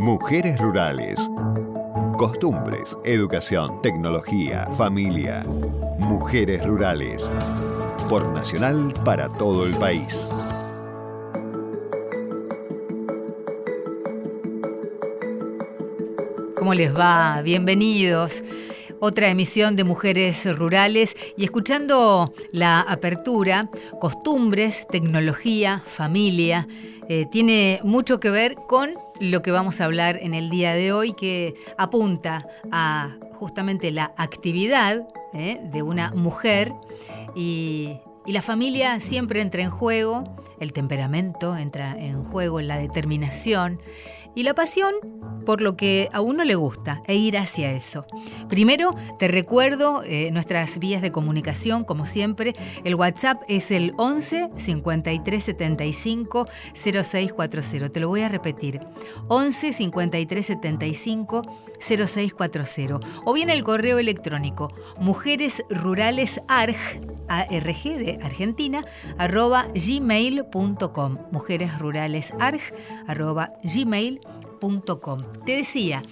Mujeres rurales. Costumbres, educación, tecnología, familia. Mujeres rurales. Por Nacional para todo el país. ¿Cómo les va? Bienvenidos. Otra emisión de Mujeres Rurales y escuchando la apertura, costumbres, tecnología, familia, eh, tiene mucho que ver con lo que vamos a hablar en el día de hoy, que apunta a justamente la actividad eh, de una mujer. Y, y la familia siempre entra en juego, el temperamento entra en juego, la determinación y la pasión por lo que a uno le gusta e ir hacia eso. Primero, te recuerdo eh, nuestras vías de comunicación, como siempre. El WhatsApp es el 11 53 75 0640. Te lo voy a repetir. 11 53 75 0640. O bien el correo electrónico mujeresruralesarg, ARG de Argentina, arroba gmail.com. Mujeresruralesarg, arroba gmail.com. Te decía,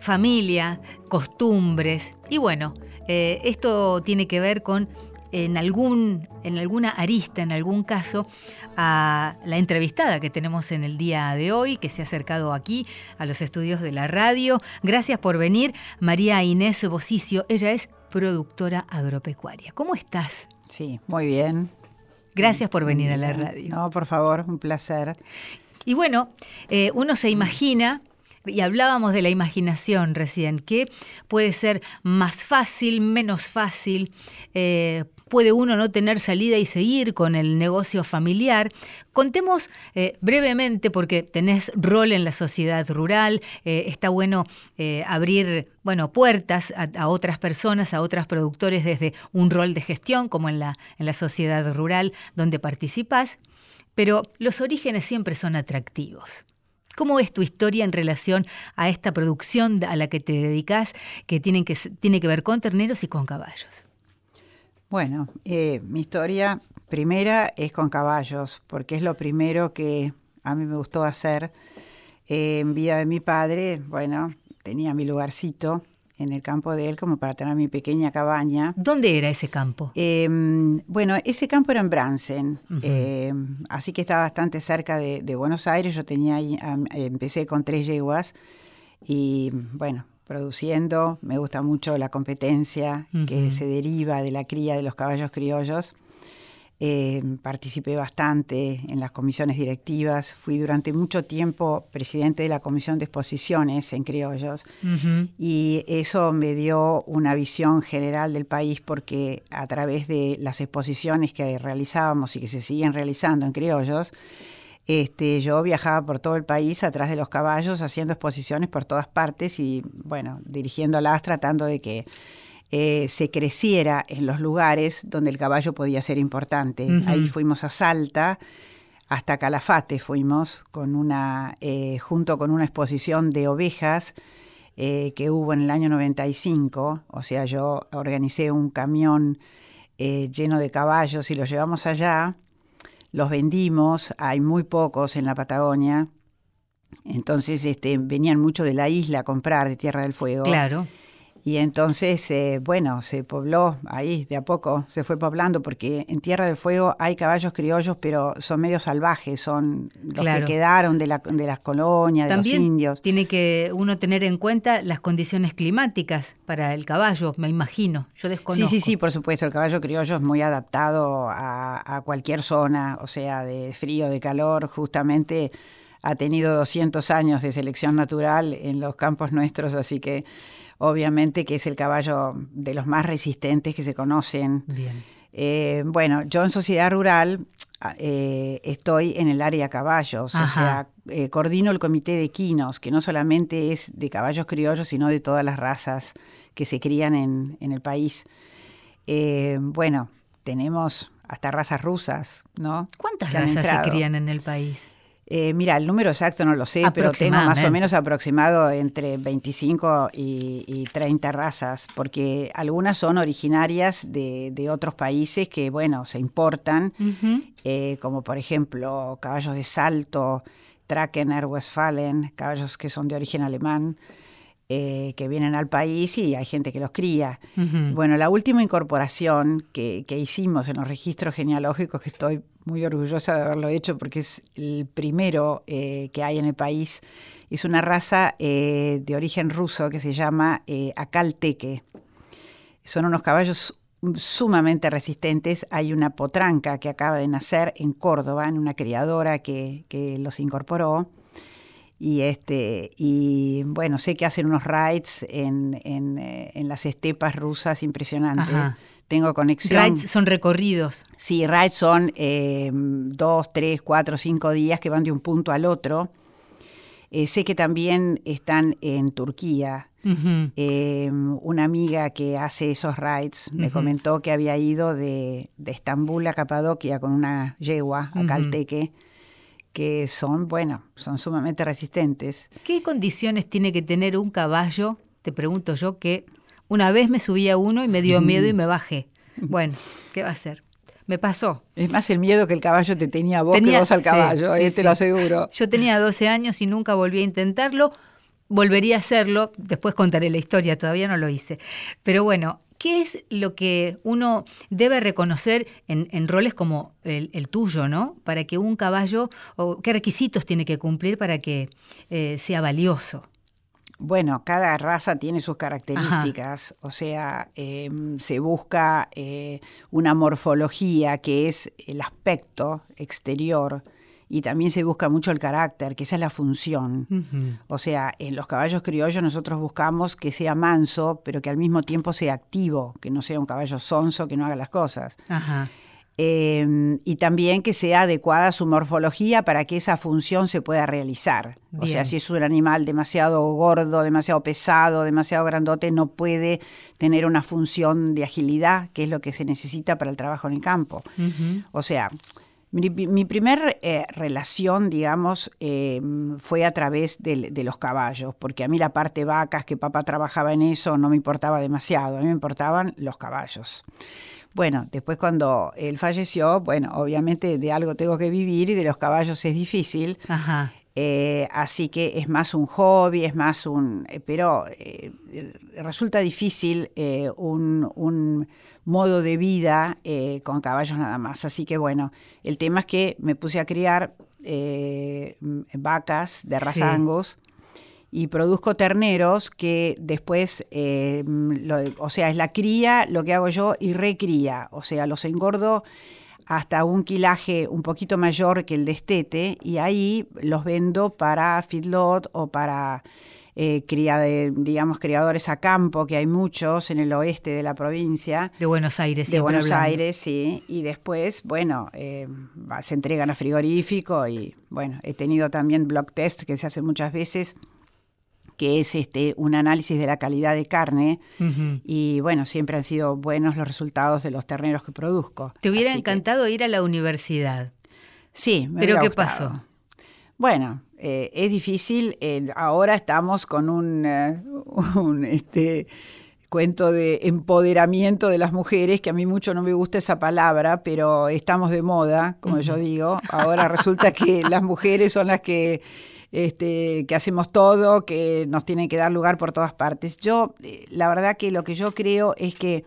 familia, costumbres, y bueno, eh, esto tiene que ver con en, algún, en alguna arista, en algún caso, a la entrevistada que tenemos en el día de hoy, que se ha acercado aquí a los estudios de la radio. Gracias por venir, María Inés Bocicio. Ella es productora agropecuaria. ¿Cómo estás? Sí, muy bien. Gracias por venir a la radio. No, por favor, un placer. Y bueno, eh, uno se imagina y hablábamos de la imaginación recién, que puede ser más fácil, menos fácil, eh, puede uno no tener salida y seguir con el negocio familiar. Contemos eh, brevemente, porque tenés rol en la sociedad rural, eh, está bueno abrir bueno, puertas a, otras personas, a otros productores desde un rol de gestión, como en la, en la sociedad rural donde participás, pero los orígenes siempre son atractivos. ¿Cómo es tu historia en relación a esta producción a la que te dedicas, que, tiene que ver con terneros y con caballos? Bueno, eh, mi historia primera es con caballos, porque es lo primero que a mí me gustó hacer. Eh, en vida de mi padre, bueno, tenía mi lugarcito en el campo de él como para tener mi pequeña cabaña. ¿Dónde era ese campo? Em, bueno, ese campo era en Bransen, em, así que estaba bastante cerca de, Buenos Aires. Yo tenía ahí, empecé con tres yeguas y bueno, produciendo. Me gusta mucho la competencia que se deriva de la cría de los caballos criollos. Eh, participé bastante en las comisiones directivas, fui durante mucho tiempo presidente de la comisión de exposiciones en criollos y eso me dio una visión general del país porque a través de las exposiciones que realizábamos y que se siguen realizando en criollos, este, yo viajaba por todo el país atrás de los caballos haciendo exposiciones por todas partes y bueno, dirigiéndolas tratando de que eh, se creciera en los lugares donde el caballo podía ser importante. Ahí fuimos a Salta, hasta Calafate fuimos, con una, eh, junto con una exposición de ovejas eh, que hubo en el año 95. O sea, yo organicé un camión lleno de caballos y los llevamos allá. Los vendimos, hay muy pocos en la Patagonia. Entonces este, venían mucho de la isla a comprar de Tierra del Fuego. Claro. Y entonces, eh, bueno, se pobló ahí, de a poco se fue poblando, porque en Tierra del Fuego hay caballos criollos, pero son medio salvajes, son los que quedaron de, la, de las colonias, de los indios. Tiene que uno tener en cuenta las condiciones climáticas para el caballo, me imagino. Yo desconozco. Sí, sí, sí, por supuesto. El caballo criollo es muy adaptado a, a cualquier zona, o sea, de frío, de calor, justamente ha tenido 200 años de selección natural en los campos nuestros, así que obviamente que es el caballo de los más resistentes que se conocen. Bien. Eh, bueno, yo en sociedad rural eh, estoy en el área caballos, o sea, eh, coordino el comité de quinos, que no solamente es de caballos criollos, sino de todas las razas que se crían en, en el país. bueno, tenemos hasta razas rusas, ¿no? ¿Cuántas razas se crían en el país? Eh, mira, el número exacto no lo sé, pero tengo más o menos aproximado entre 25 y, 30 razas, porque algunas son originarias de, otros países que, bueno, se importan, eh, como por ejemplo caballos de salto, Trackener Westfalen, caballos que son de origen alemán. Eh, que vienen al país y hay gente que los cría. Bueno, la última incorporación que, hicimos en los registros genealógicos, que estoy muy orgullosa de haberlo hecho porque es el primero eh, que hay en el país, es una raza eh, de origen ruso que se llama Akalteque. Son unos caballos sumamente resistentes. Hay una potranca que acaba de nacer en Córdoba, en una criadora que, que los incorporó y este y bueno sé que hacen unos rides en, en, eh, las estepas rusas impresionantes. Tengo conexión. Rides son recorridos. Sí rides son eh, dos tres cuatro cinco días que van de un punto al otro. Eh, sé que también están en Turquía. Una amiga que hace esos rides me comentó que había ido de, de, Estambul a Capadocia con una yegua a Calteque que son, bueno, son sumamente resistentes. ¿Qué condiciones tiene que tener un caballo? Te pregunto yo que una vez me subí a uno y me dio miedo y me bajé. Bueno, ¿qué va a hacer? Me pasó. Es más el miedo que el caballo te tenía a vos que vos al caballo, eh, te lo aseguro. Yo tenía 12 años y nunca volví a intentarlo. Volvería a hacerlo, después contaré la historia, todavía no lo hice. Pero bueno, ¿Qué es lo que uno debe reconocer en, roles como el, tuyo, ¿no? Para que un caballo, o qué requisitos tiene que cumplir para que eh, sea valioso. Bueno, cada raza tiene sus características, o sea, em, se busca eh, una morfología que es el aspecto exterior y también se busca mucho el carácter, que esa es la función. O sea, en los caballos criollos nosotros buscamos que sea manso, pero que al mismo tiempo sea activo, que no sea un caballo sonso, que no haga las cosas. Em, y también que sea adecuada su morfología para que esa función se pueda realizar. O sea, si es un animal demasiado gordo, demasiado pesado, demasiado grandote, no puede tener una función de agilidad, que es lo que se necesita para el trabajo en el campo. O sea, mi, mi primer eh, relación, digamos, em, fue a través de, los caballos, porque a mí la parte vacas, que papá trabajaba en eso, no me importaba demasiado, a mí me importaban los caballos. Bueno, después cuando él falleció, bueno, obviamente de algo tengo que vivir y de los caballos es difícil. Eh, así que es más un hobby, es más un... Eh, pero resulta difícil un, un modo de vida eh, con caballos nada más. Así que bueno, el tema es que me puse a criar eh, vacas de raza Angus y produzco terneros que después, eh, o sea, es la cría, lo que hago yo, y recría, o sea, los engordo hasta un quilaje un poquito mayor que el destete y ahí los vendo para feedlot o para eh, digamos, criadores a campo, que hay muchos en el oeste de la provincia. De Buenos Aires, De Buenos Aires, sí. Y después, bueno, eh, se entregan a frigorífico y, bueno, he tenido también block test que se hace muchas veces que es este un análisis de la calidad de carne y bueno, siempre han sido buenos los resultados de los terneros que produzco. ¿Te hubiera encantado ir a la universidad? Sí, me ¿Pero qué pasó? Bueno, eh, es difícil. Eh, ahora estamos con un, eh, este, cuento de empoderamiento de las mujeres, que a mí mucho no me gusta esa palabra, pero estamos de moda, como yo digo. Ahora resulta que las mujeres son las que, este, que hacemos todo, que nos tienen que dar lugar por todas partes. Yo, la verdad que lo que yo creo es que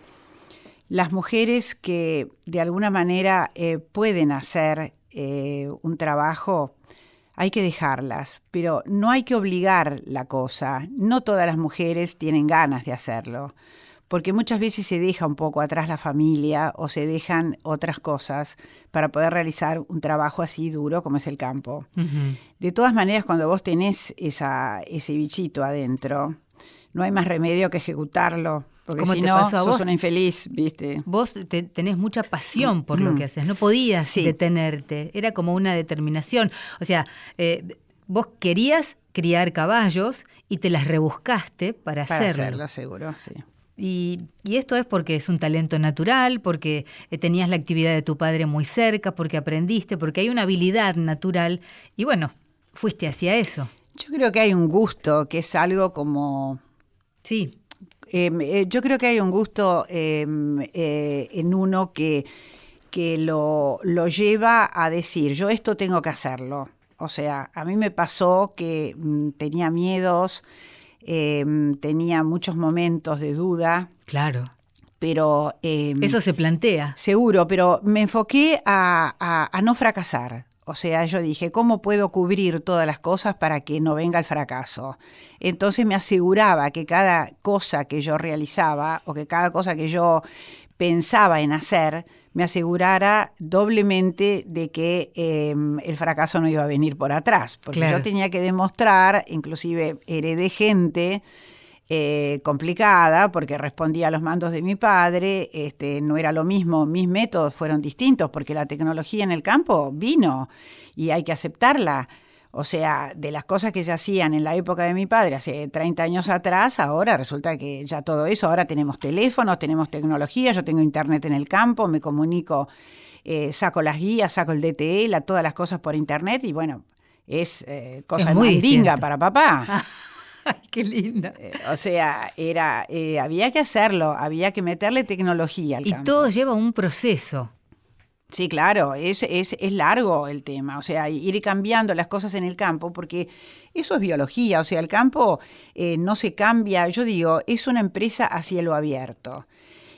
las mujeres que de alguna manera pueden hacer un trabajo, hay que dejarlas, pero no hay que obligar la cosa. No todas las mujeres tienen ganas de hacerlo, porque muchas veces se deja un poco atrás la familia o se dejan otras cosas para poder realizar un trabajo así duro como es el campo. De todas maneras, cuando vos tenés esa, ese bichito adentro, no hay más remedio que ejecutarlo porque si no, sos una infeliz, ¿viste? Vos tenés mucha pasión por lo mm. que haces, no podías detenerte, era como una determinación. O sea, eh, vos querías criar caballos y te las rebuscaste para, para hacerlo. hacerlo, seguro, sí. Y, esto es porque es un talento natural, porque eh, tenías la actividad de tu padre muy cerca, porque aprendiste, porque hay una habilidad natural y bueno, fuiste hacia eso. Yo creo que hay un gusto, que es algo como... Sí. Em, eh, yo creo que hay un gusto em, eh, en uno que, que lo, lo, lleva a decir, yo esto tengo que hacerlo. O sea, a mí me pasó que mm, tenía miedos, em, tenía muchos momentos de duda. Claro. Pero... Em, Eso se plantea. Seguro, pero me enfoqué a, a no fracasar. O sea, yo dije, ¿cómo puedo cubrir todas las cosas para que no venga el fracaso? Entonces me aseguraba que cada cosa que yo realizaba o que cada cosa que yo pensaba en hacer, me asegurara doblemente de que em, el fracaso no iba a venir por atrás, porque yo tenía que demostrar, inclusive heredé gente eh, complicada, porque respondía a los mandos de mi padre, este, no era lo mismo, mis métodos fueron distintos, porque la tecnología en el campo vino y hay que aceptarla. O sea, de las cosas que se hacían en la época de mi padre, hace 30 años atrás, ahora resulta que ya todo eso, ahora tenemos teléfonos, tenemos tecnología, yo tengo internet en el campo, me comunico, eh, saco las guías, saco el DTL, todas las cosas por internet y bueno, es eh, cosa muy dinga para papá. Ay, qué linda. Eh, o sea, era, había que hacerlo, había que meterle tecnología al y campo. Y todo lleva un proceso. Sí, claro, es, es, es, largo el tema, o sea, ir cambiando las cosas en el campo, porque eso es biología, o sea, el campo eh, no se cambia, yo digo, es una empresa a cielo abierto.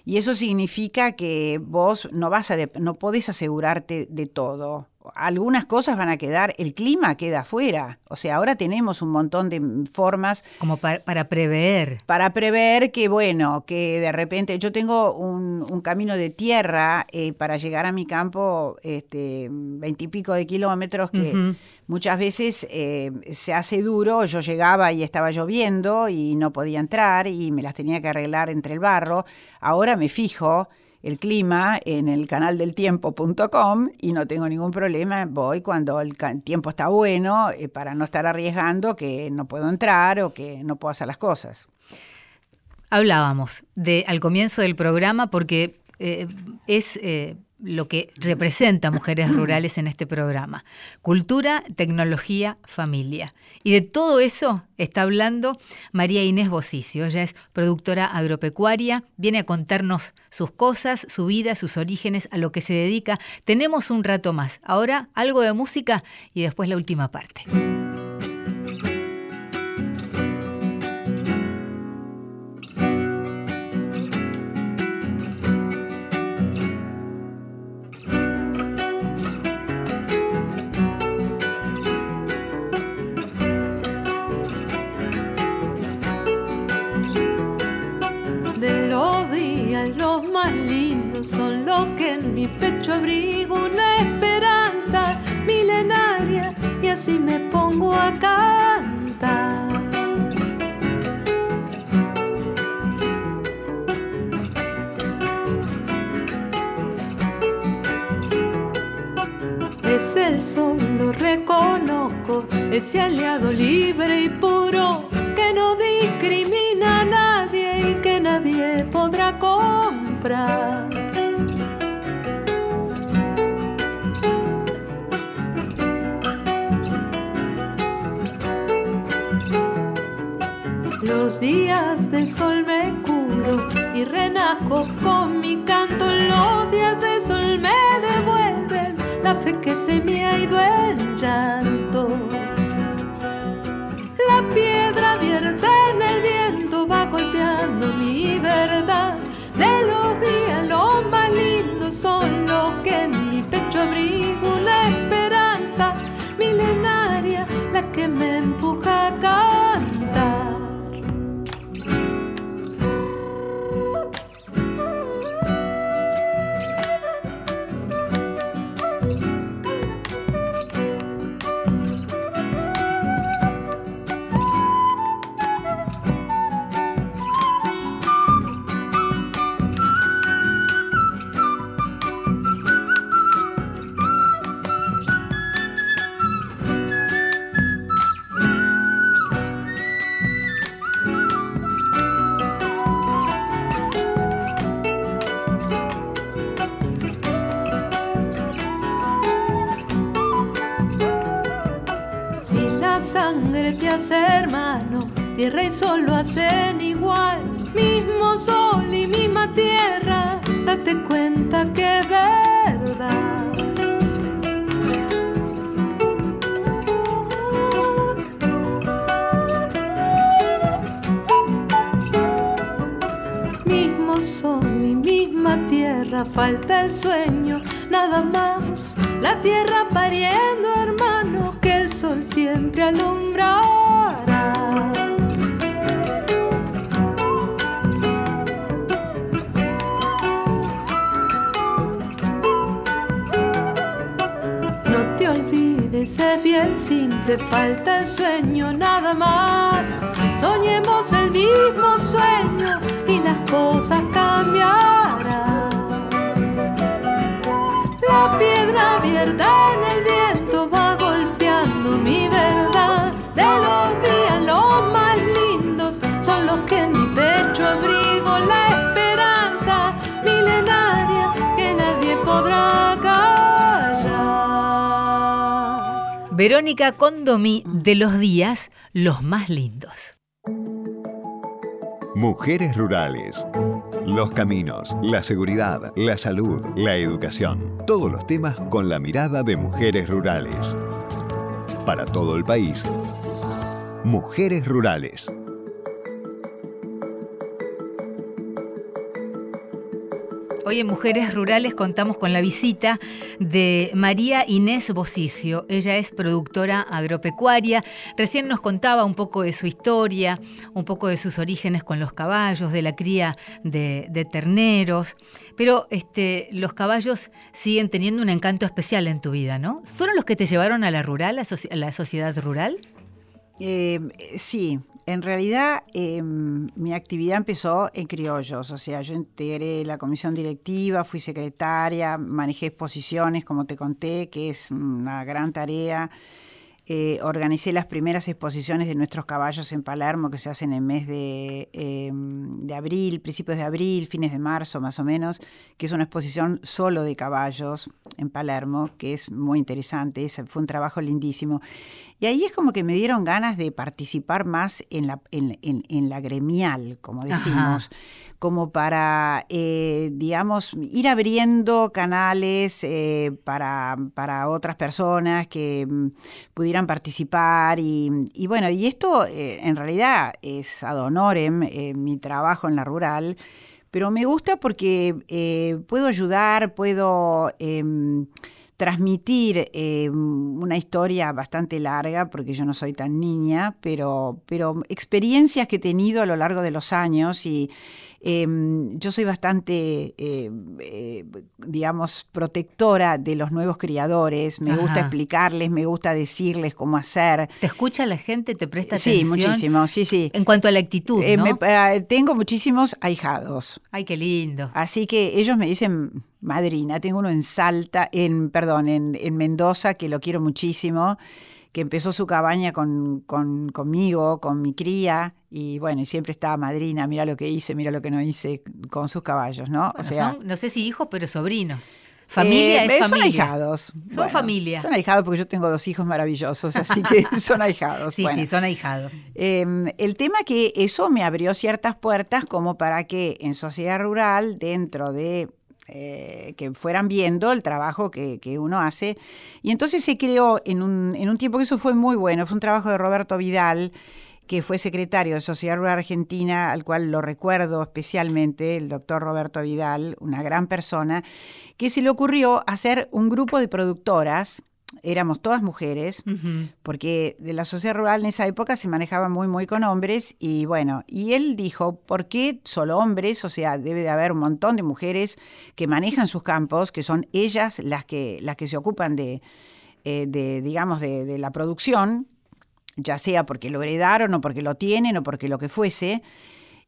Y eso significa que vos no vas a no podés asegurarte de todo algunas cosas van a quedar, el clima queda afuera. O sea, ahora tenemos un montón de formas. Como para, prever. Para prever que, bueno, que de repente yo tengo un, camino de tierra eh, para llegar a mi campo, este, veintipico de kilómetros, que muchas veces eh, se hace duro. Yo llegaba y estaba lloviendo y no podía entrar y me las tenía que arreglar entre el barro. Ahora me fijo el clima en el canal del tiempo.com y no tengo ningún problema, voy cuando el tiempo está bueno eh, para no estar arriesgando que no puedo entrar o que no puedo hacer las cosas. Hablábamos de al comienzo del programa porque eh, es eh, lo que representa Mujeres Rurales en este programa. Cultura, tecnología, familia. Y de todo eso está hablando María Inés Bocicio. Ella es productora agropecuaria, viene a contarnos sus cosas, su vida, sus orígenes, a lo que se dedica. Tenemos un rato más. Ahora algo de música y después la última parte. Pecho abrigo una esperanza milenaria y así me pongo a cantar. Es el sol, lo reconozco, ese aliado libre y puro Los días de sol me curo y renazco con mi canto. Los días de sol me devuelven la fe que se me ha ido en llanto. La piedra abierta en el viento va golpeando mi verdad. De los días los más lindos son los que en mi pecho abrigo una esperanza milenaria, la que me empuja a cantar. hermano, tierra y sol lo hacen igual, mismo sol y misma tierra, date cuenta que es verdad. Mismo sol y misma tierra, falta el sueño, nada más, la tierra pariendo, hermano, que el sol siempre alumbra. Simple, falta el sueño, nada más. Soñemos el mismo sueño y las cosas cambiarán. La piedra abierta Verónica Condomí de los días los más lindos. Mujeres rurales. Los caminos, la seguridad, la salud, la educación. Todos los temas con la mirada de mujeres rurales. Para todo el país. Mujeres rurales. Hoy en Mujeres Rurales contamos con la visita de María Inés Bocicio. Ella es productora agropecuaria. Recién nos contaba un poco de su historia, un poco de sus orígenes con los caballos, de la cría de, terneros. Pero este, los caballos siguen teniendo un encanto especial en tu vida, ¿no? ¿Fueron los que te llevaron a la rural, a la sociedad rural? Eh, sí, en realidad eh, mi actividad empezó en criollos, o sea, yo integré la comisión directiva, fui secretaria, manejé exposiciones, como te conté, que es una gran tarea. Eh, organicé las primeras exposiciones de nuestros caballos en Palermo, que se hacen en el mes de, eh, de abril, principios de abril, fines de marzo más o menos, que es una exposición solo de caballos en Palermo, que es muy interesante, es- fue un trabajo lindísimo. Y ahí es como que me dieron ganas de participar más en la, en, en- en la gremial, como decimos, como para, eh, digamos, ir abriendo canales eh, para, para otras personas que mm, participar. Y, y bueno, y esto eh, en realidad es ad honorem, eh, mi trabajo en la rural. Pero me gusta porque eh, puedo ayudar, puedo em, transmitir eh, una historia bastante larga, porque yo no soy tan niña, pero, pero experiencias que he tenido a lo largo de los años y eh, yo soy bastante, eh, eh, digamos, protectora de los nuevos criadores, me gusta explicarles, me gusta decirles cómo hacer. ¿Te escucha la gente? ¿Te presta Sí, atención? muchísimo, sí, sí. En cuanto a la actitud, Eh, ¿no? me- tengo muchísimos ahijados. Ay, qué lindo. Así que ellos me dicen madrina. Tengo uno en Salta, en, perdón, en, en Mendoza, que lo quiero muchísimo, que empezó su cabaña con, con- conmigo, con mi cría, y bueno, y siempre estaba madrina, mira lo que hice, mira lo que no hice con sus caballos, ¿no? Bueno, son, no sé si hijos, pero sobrinos. eh, Familia es Son familia. ahijados. Son familia. Son ahijados porque yo tengo dos hijos maravillosos, así que son ahijados. Sí, Bueno. sí, son ahijados. Eh, el tema que eso me abrió ciertas puertas como para que en sociedad rural, dentro de eh, que fueran viendo el trabajo que, que uno hace. Y entonces se creó en un, en un tiempo que eso fue muy bueno, fue un trabajo de Roberto Vidal, que fue secretario de Sociedad Rural Argentina, al cual lo recuerdo especialmente, el doctor Roberto Vidal, una gran persona, que se le ocurrió hacer un grupo de productoras, éramos todas mujeres, porque de la sociedad rural en esa época se manejaba muy, muy con hombres, y bueno, y él dijo, ¿por qué solo hombres? O sea, debe de haber un montón de mujeres que manejan sus campos, que son ellas las que, las que se ocupan de, eh, de digamos, de, de la producción, ya sea porque lo heredaron o porque lo tienen o porque lo que fuese.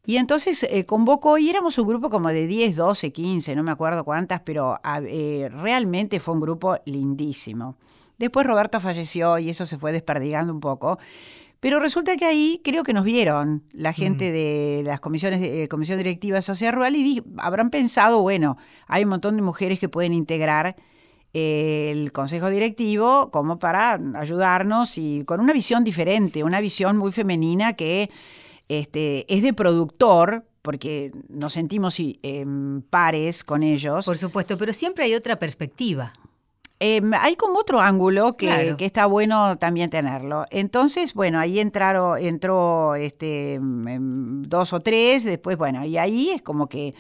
Y entonces eh, convocó, y éramos un grupo como de 10, 12, 15, no me acuerdo cuántas, pero a- eh, realmente fue un grupo lindísimo. Después Roberto falleció y eso se fue desperdigando un poco. Pero resulta que ahí creo que nos vieron la gente de las comisiones de eh, comisión directiva de Sociedad Rural y di- habrán pensado, bueno, hay un montón de mujeres que pueden integrar eh, el consejo directivo como para ayudarnos y con una visión diferente, una visión muy femenina que este, es de productor, porque nos sentimos em, pares con ellos. Por supuesto, pero siempre hay otra perspectiva. Em, hay como otro ángulo que, Claro. que está bueno también tenerlo. Entonces, bueno, ahí entraron, entró este, em, dos o tres, después, bueno, y ahí es como que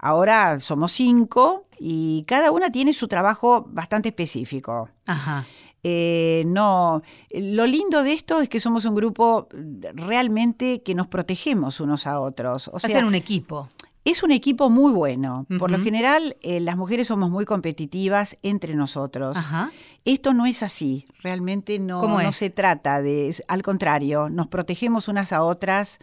Ahora somos cinco y cada una tiene su trabajo bastante específico. Ajá. Eh, no, lo lindo de esto es que somos un grupo realmente que nos protegemos unos a otros. O sea, Hacen un equipo. es un equipo muy bueno. Por lo general, eh, las mujeres somos muy competitivas entre nosotros. Ajá. Esto no es así. Realmente no, ¿Cómo no se trata de. Al contrario, nos protegemos unas a otras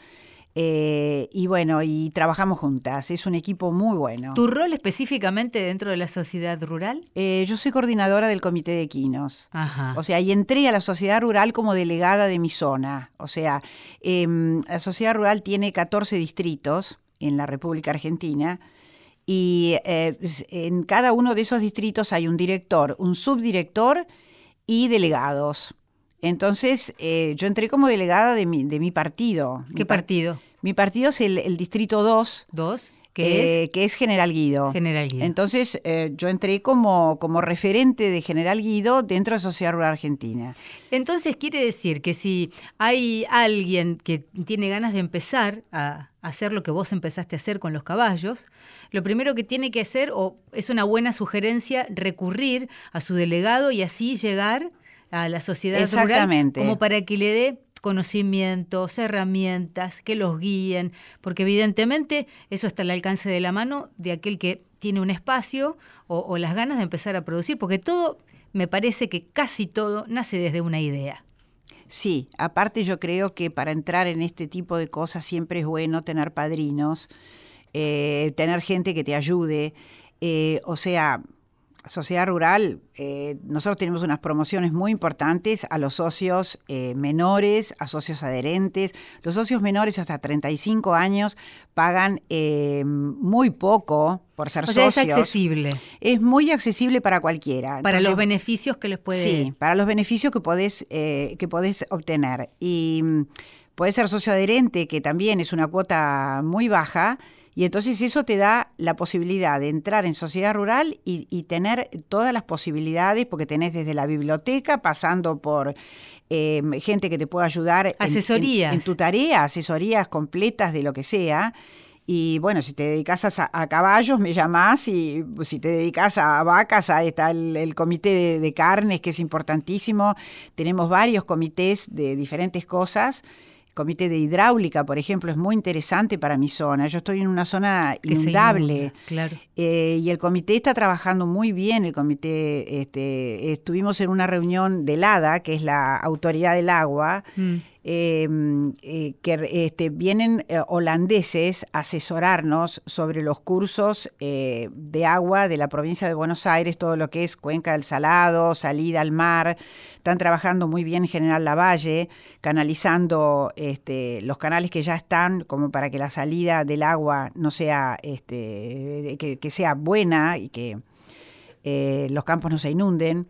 eh, y bueno, y trabajamos juntas. Es un equipo muy bueno. ¿Tu rol específicamente dentro de la sociedad rural? Eh, yo soy coordinadora del comité de equinos. Ajá. O sea, y entré a la sociedad rural como delegada de mi zona. O sea, em, la sociedad rural tiene 14 distritos en la República Argentina y eh, en cada uno de esos distritos hay un director, un subdirector y delegados. Entonces, eh, yo entré como delegada de mi, de mi partido. Mi ¿Qué par- partido? Mi partido es el, el Distrito 2, ¿Dos? ¿Qué eh, que es General Guido. es? General Guido. Entonces, eh, yo entré como, como referente de General Guido dentro de Sociedad Rural Argentina. Entonces quiere decir que si hay alguien que tiene ganas de empezar a hacer lo que vos empezaste a hacer con los caballos, lo primero que tiene que hacer, o es una buena sugerencia, recurrir a su delegado y así llegar a la sociedad rural Exactamente. como para que le dé conocimientos, herramientas, que los guíen, porque evidentemente eso está al alcance de la mano de aquel que tiene un espacio o, o las ganas de empezar a producir, porque todo, me parece que casi todo nace desde una idea. Sí, aparte yo creo que para entrar en este tipo de cosas siempre es bueno tener padrinos, eh, tener gente que te ayude. eh, o sea, Sociedad Rural, eh, nosotros tenemos unas promociones muy importantes a los socios eh, menores, a socios adherentes. Los socios menores hasta 35 años pagan eh, muy poco por ser O sea, socios. es accesible Es muy accesible para cualquiera. para los beneficios que les puede... Sí, para los beneficios que podés, que podés obtener. Y mm, podés ser socio adherente, que también es una cuota muy baja, y entonces eso te da la posibilidad de entrar en sociedad rural y, y tener todas las posibilidades, porque tenés desde la biblioteca, pasando por eh, gente que te pueda ayudar en- en- Asesorías. en tu tarea, asesorías completas de lo que sea. Y bueno, si te dedicas a, a caballos, me llamás. Y si te dedicas a vacas, ahí está el, el comité de, de carnes, que es importantísimo. Tenemos varios comités de diferentes cosas. Comité de hidráulica, por ejemplo, es muy interesante para mi zona. Yo estoy en una zona inundable. inunda, Claro. Eh, y el comité está trabajando muy bien. El comité, este, estuvimos en una reunión del ADA, que es la Autoridad del Agua, Mm. eh, eh, que este, vienen eh, holandeses a asesorarnos sobre los cursos de agua de la provincia de Buenos Aires, todo lo que es cuenca del Salado, salida al mar. Están trabajando muy bien en General Lavalle, canalizando este, los canales que ya están, como para que la salida del agua no sea, este, que, que sea buena y que eh, los campos no se inunden.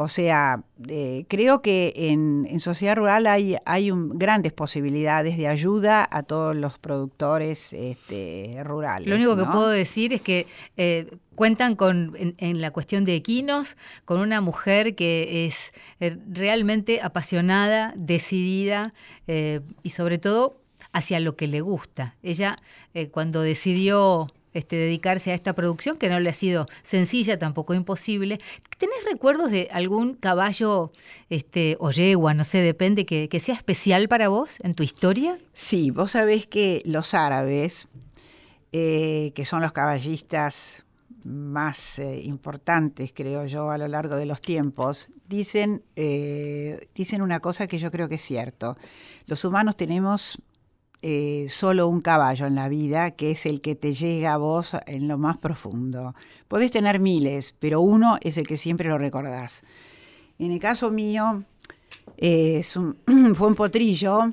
O sea, eh, creo que en, en sociedad rural hay, hay un- grandes posibilidades de ayuda a todos los productores este, rurales. Lo único que puedo decir es que eh, cuentan con, en, en la cuestión de equinos, con una mujer que es realmente apasionada, decidida eh, y sobre todo hacia lo que le gusta. Ella cuando decidió este, dedicarse a esta producción, que no le ha sido sencilla, tampoco imposible. ¿Tenés recuerdos de algún caballo este, o yegua, no sé, depende, que, que sea especial para vos en tu historia? Sí, vos sabés que los árabes, eh, que son los caballistas más eh, importantes, creo yo, a lo largo de los tiempos, dicen, eh, dicen una cosa que yo creo que es cierto. Los humanos tenemos eh, solo un caballo en la vida, que es el que te llega a vos en lo más profundo. Podés tener miles, pero uno es el que siempre lo recordás. En el caso mío, eh, es un- fue un potrillo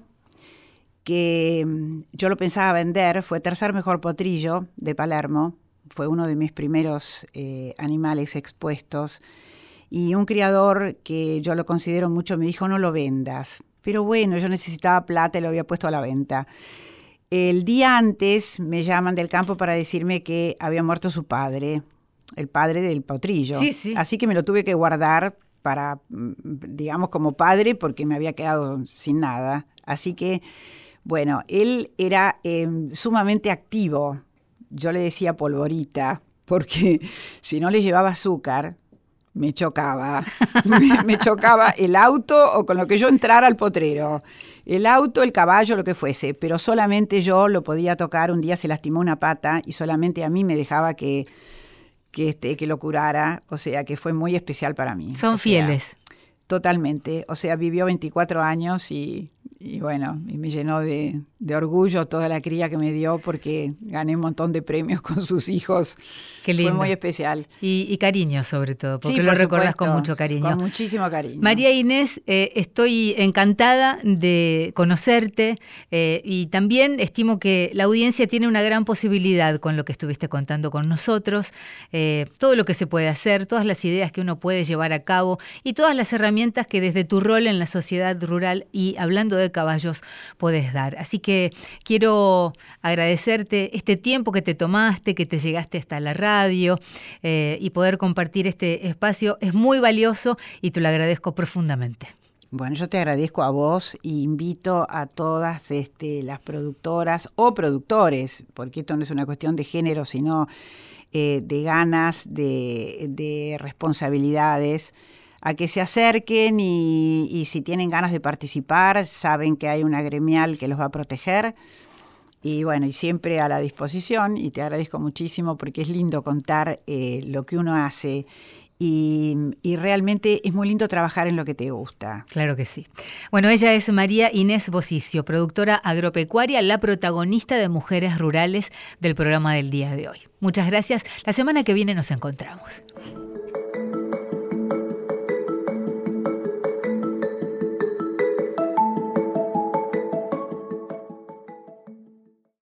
que mm, yo lo pensaba vender, fue tercer mejor potrillo de Palermo, fue uno de mis primeros eh, animales expuestos, y un criador que yo lo considero mucho me dijo no lo vendas, pero bueno, yo necesitaba plata y lo había puesto a la venta. El día antes me llaman del campo para decirme que había muerto su padre, el padre del potrillo. Sí, sí. Así que me lo tuve que guardar para, mm, digamos, como padre porque me había quedado sin nada. Así que, bueno, él era eh, sumamente activo. yo le decía polvorita, porque si no le llevaba azúcar, me chocaba. me, chocaba el auto o con lo que yo entrara al potrero. El auto, el caballo, lo que fuese. Pero solamente yo lo podía tocar. Un día se lastimó una pata y solamente a mí me dejaba que, que, este, que lo curara. O sea, que fue muy especial para mí. Son fieles. Totalmente. O sea, vivió 24 años y, y bueno, y me llenó de, de, orgullo toda la cría que me dio porque gané un montón de premios con sus hijos. Qué lindo. Fue muy especial. Y, cariño sobre todo, porque lo recordás con mucho cariño. Con muchísimo cariño. María Inés, eh, estoy encantada de conocerte eh, y también estimo que la audiencia tiene una gran posibilidad con lo que estuviste contando con nosotros, eh, todo lo que se puede hacer, todas las ideas que uno puede llevar a cabo y todas las herramientas que desde tu rol en la sociedad rural y hablando de caballos puedes dar. Así que quiero agradecerte este tiempo que te tomaste, que te llegaste hasta la radio eh, y poder compartir este espacio es muy valioso y te lo agradezco profundamente. Bueno, yo te agradezco a vos e invito a todas este, las productoras o productores, porque esto no es una cuestión de género, sino eh, de ganas, de, responsabilidades, a que se acerquen y, si tienen ganas de participar, saben que hay una gremial que los va a proteger y bueno, y siempre a la disposición y te agradezco muchísimo porque es lindo contar eh, lo que uno hace y, y, realmente es muy lindo trabajar en lo que te gusta. Claro que sí. Bueno, ella es María Inés Bosicio, productora agropecuaria, la protagonista de Mujeres Rurales del programa del día de hoy. Muchas gracias. La semana que viene nos encontramos.